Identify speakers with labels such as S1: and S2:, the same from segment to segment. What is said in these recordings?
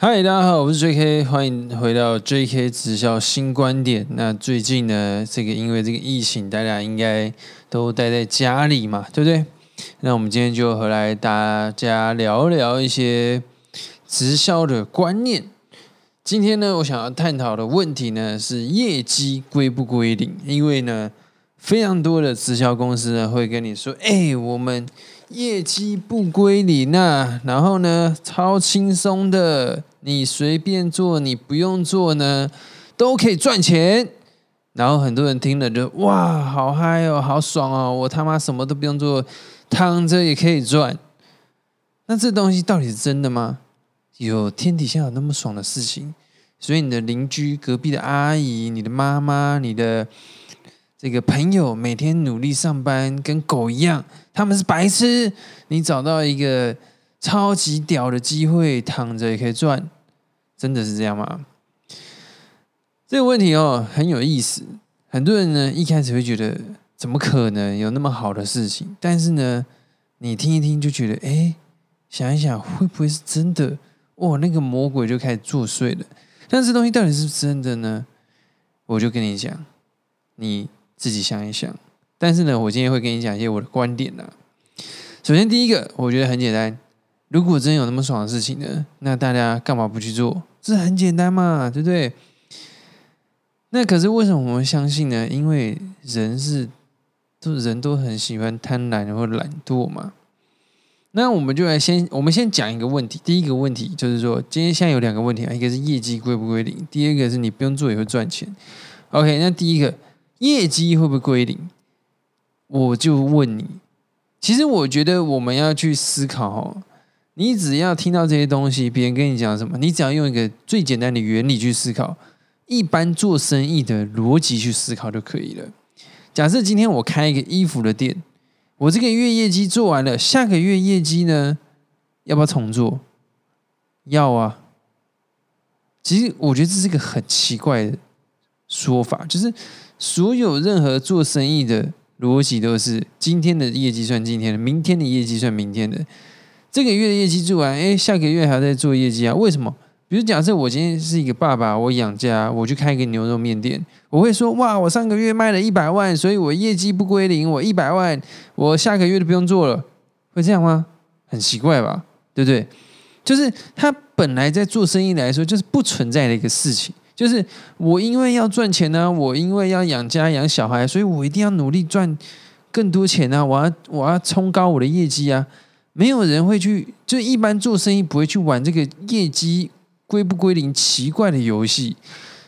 S1: 嗨，大家好，我是 J.K，欢迎回到 J.K 直销新观点。那最近呢，这个因为这个疫情，大家应该都待在家里嘛，对不对？那我们今天就回来大家聊聊一些直销的观念。今天呢，我想要探讨的问题呢是业绩归不归零？因为呢，非常多的直销公司呢会跟你说，哎，我们。业绩不归零呐，然后呢，超轻松的，你随便做，你不用做呢，都可以赚钱。然后很多人听了就哇，好嗨哦，好爽哦，我他妈什么都不用做，躺着也可以赚。那这东西到底是真的吗？有天底下有那么爽的事情？所以你的邻居、隔壁的阿姨、你的妈妈、你的。这个朋友每天努力上班，跟狗一样，他们是白痴。你找到一个超级屌的机会，躺着也可以赚，真的是这样吗？这个问题哦很有意思。很多人呢一开始会觉得，怎么可能有那么好的事情？但是呢，你听一听就觉得，哎，想一想会不会是真的？哇，那个魔鬼就开始作祟了。但这东西到底是真的呢？我就跟你讲，你。自己想一想，但是呢，我今天会跟你讲一些我的观点呐。首先，第一个，我觉得很简单。如果真有那么爽的事情呢，那大家干嘛不去做？这很简单嘛，对不对？那可是为什么我们相信呢？因为人是都人都很喜欢贪婪或懒惰嘛。那我们就来先，我们先讲一个问题。第一个问题就是说，今天现在有两个问题啊，一个是业绩归不归零，第二个是你不用做也会赚钱。OK，那第一个。业绩会不会归零？我就问你，其实我觉得我们要去思考哦。你只要听到这些东西，别人跟你讲什么，你只要用一个最简单的原理去思考，一般做生意的逻辑去思考就可以了。假设今天我开一个衣服的店，我这个月业绩做完了，下个月业绩呢，要不要重做？要啊。其实我觉得这是一个很奇怪的说法，就是。所有任何做生意的逻辑都是：今天的业绩算今天的，明天的业绩算明天的。这个月的业绩做完，哎，下个月还要再做业绩啊？为什么？比如假设我今天是一个爸爸，我养家，我去开一个牛肉面店，我会说：哇，我上个月卖了一百万，所以我业绩不归零，我一百万，我下个月都不用做了，会这样吗？很奇怪吧？对不对？就是他本来在做生意来说，就是不存在的一个事情。就是我因为要赚钱呢，我因为要养家养小孩，所以我一定要努力赚更多钱啊！我要我要冲高我的业绩啊！没有人会去，就一般做生意不会去玩这个业绩归不归零奇怪的游戏。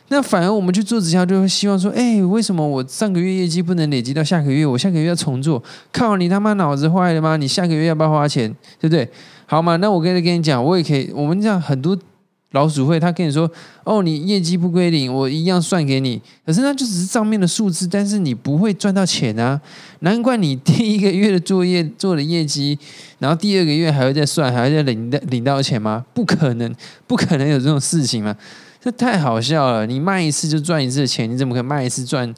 S1: 那反而我们去做直销，就会希望说：哎，为什么我上个月业绩不能累积到下个月？我下个月要重做？靠你他妈脑子坏了吗？你下个月要不要花钱？对不对？好嘛，那我跟你跟你讲，我也可以。我们这样很多。老鼠会，他跟你说：“哦，你业绩不归零，我一样算给你。可是那就只是账面的数字，但是你不会赚到钱啊！难怪你第一个月的作业做的业绩，然后第二个月还会再算，还会再领领到钱吗？不可能，不可能有这种事情嘛！这太好笑了！你卖一次就赚一次的钱，你怎么可能卖一次赚？”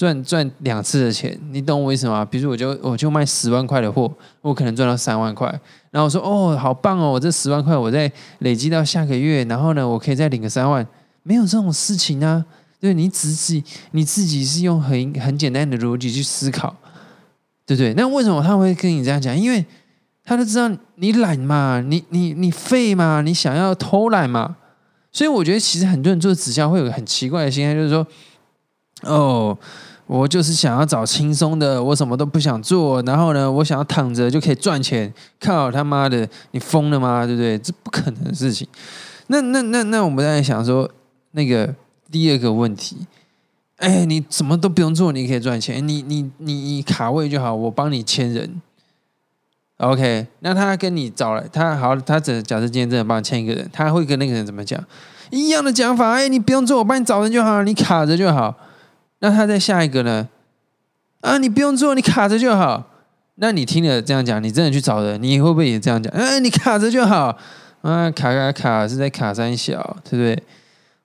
S1: 赚赚两次的钱，你懂我意思吗？比如我就我就卖十万块的货，我可能赚到三万块。然后我说哦，好棒哦，我这十万块我再累积到下个月，然后呢，我可以再领个三万。没有这种事情啊！对，你自己你自己是用很很简单的逻辑去思考，对不对？那为什么他会跟你这样讲？因为他都知道你懒嘛，你你你废嘛，你想要偷懒嘛。所以我觉得其实很多人做直销会有个很奇怪的心态，就是说哦。我就是想要找轻松的，我什么都不想做，然后呢，我想要躺着就可以赚钱。靠他妈的，你疯了吗？对不对？这不可能的事情。那那那那，我们在想说，那个第二个问题，哎，你什么都不用做，你可以赚钱，你你你你卡位就好，我帮你签人。OK，那他跟你找来，他好，他只假设今天真的帮你签一个人，他会跟那个人怎么讲？一样的讲法，哎，你不用做，我帮你找人就好，你卡着就好。那他在下一个呢？啊，你不用做，你卡着就好。那你听了这样讲，你真的去找人，你会不会也这样讲？哎，你卡着就好。啊，卡卡卡是在卡三小，对不对？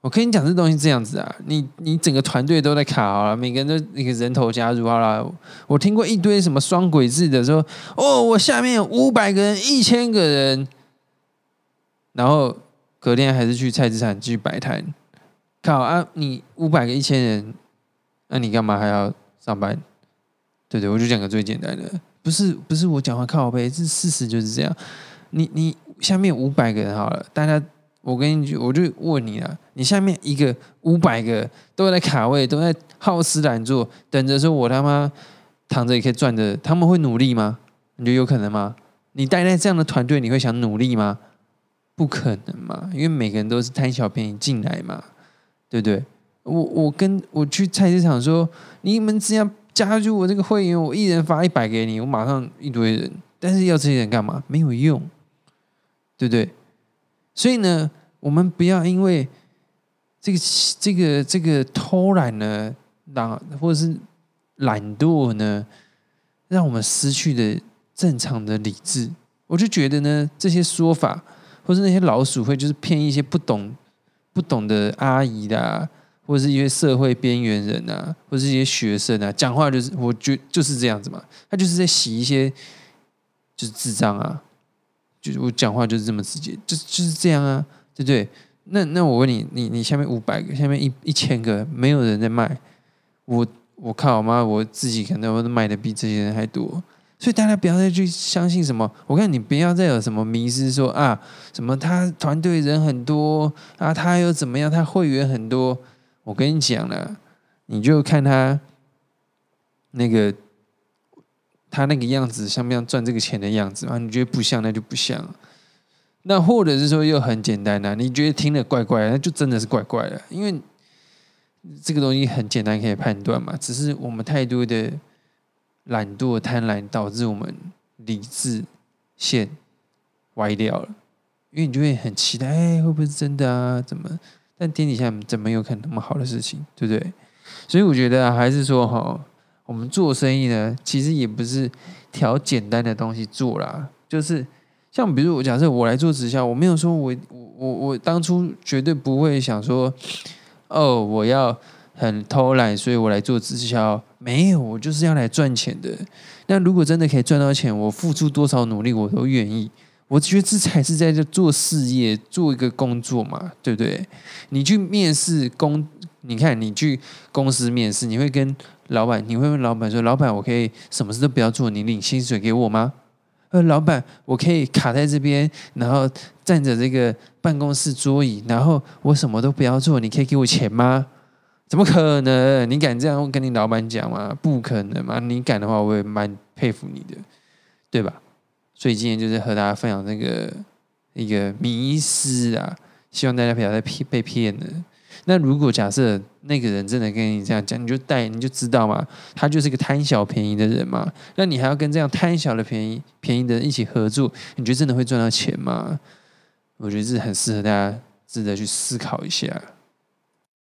S1: 我跟你讲，这东西这样子啊，你你整个团队都在卡好了，每个人都一个人头加入好了。我听过一堆什么双轨制的，说哦，我下面五百个人、一千个人，然后。隔天还是去菜市场继续摆摊。靠啊！你五百个一千人，那你干嘛还要上班？对对，我就讲个最简单的，不是不是我讲话靠背，是事实就是这样。你你下面五百个人好了，大家，我跟你我就问你啊，你下面一个五百个都在卡位，都在好吃懒做，等着说我他妈躺着也可以赚的，他们会努力吗？你觉得有可能吗？你待在这样的团队，你会想努力吗？不可能嘛，因为每个人都是贪小便宜进来嘛。对不对？我我跟我去菜市场说，你们只要加入我这个会员，我一人发一百给你，我马上一堆人。但是要这些人干嘛？没有用，对不对？所以呢，我们不要因为这个这个这个偷懒呢，懒或者是懒惰呢，让我们失去的正常的理智。我就觉得呢，这些说法，或是那些老鼠会，就是骗一些不懂。不懂的阿姨啦，或是一些社会边缘人啊，或是一些学生啊，讲话就是，我觉就是这样子嘛。他就是在洗一些，就是智障啊，就是我讲话就是这么直接，就就是这样啊，对不对？那那我问你，你你下面五百个，下面一一千个，没有人在卖，我我靠妈，我自己可能卖的比这些人还多。所以大家不要再去相信什么，我看你不要再有什么迷失，说啊什么他团队人很多啊，他又怎么样，他会员很多。我跟你讲了，你就看他那个他那个样子，像不像赚这个钱的样子啊？你觉得不像，那就不像。那或者是说又很简单的，你觉得听了怪怪，那就真的是怪怪的，因为这个东西很简单可以判断嘛，只是我们太多的。懒惰、贪婪导致我们理智线歪掉了，因为你就会很期待，哎，会不会是真的啊？怎么？但天底下怎么有可能那么好的事情，对不对？所以我觉得还是说，哈，我们做生意呢，其实也不是挑简单的东西做啦，就是像比如我假设我来做直销，我没有说我我我我当初绝对不会想说，哦，我要。很偷懒，所以我来做直销。没有，我就是要来赚钱的。那如果真的可以赚到钱，我付出多少努力我都愿意。我觉得这才是在这做事业，做一个工作嘛，对不对？你去面试公，你看你去公司面试，你会跟老板，你会问老板说：“老板，我可以什么事都不要做，你领薪水给我吗？”呃，老板，我可以卡在这边，然后站着这个办公室桌椅，然后我什么都不要做，你可以给我钱吗？怎么可能？你敢这样跟你老板讲吗？不可能嘛！你敢的话，我也蛮佩服你的，对吧？所以今天就是和大家分享这个一个迷失啊，希望大家不要再骗被骗了。那如果假设那个人真的跟你这样讲，你就带你就知道嘛，他就是个贪小便宜的人嘛。那你还要跟这样贪小的便宜便宜的人一起合作，你觉得真的会赚到钱吗？我觉得这很适合大家值得去思考一下。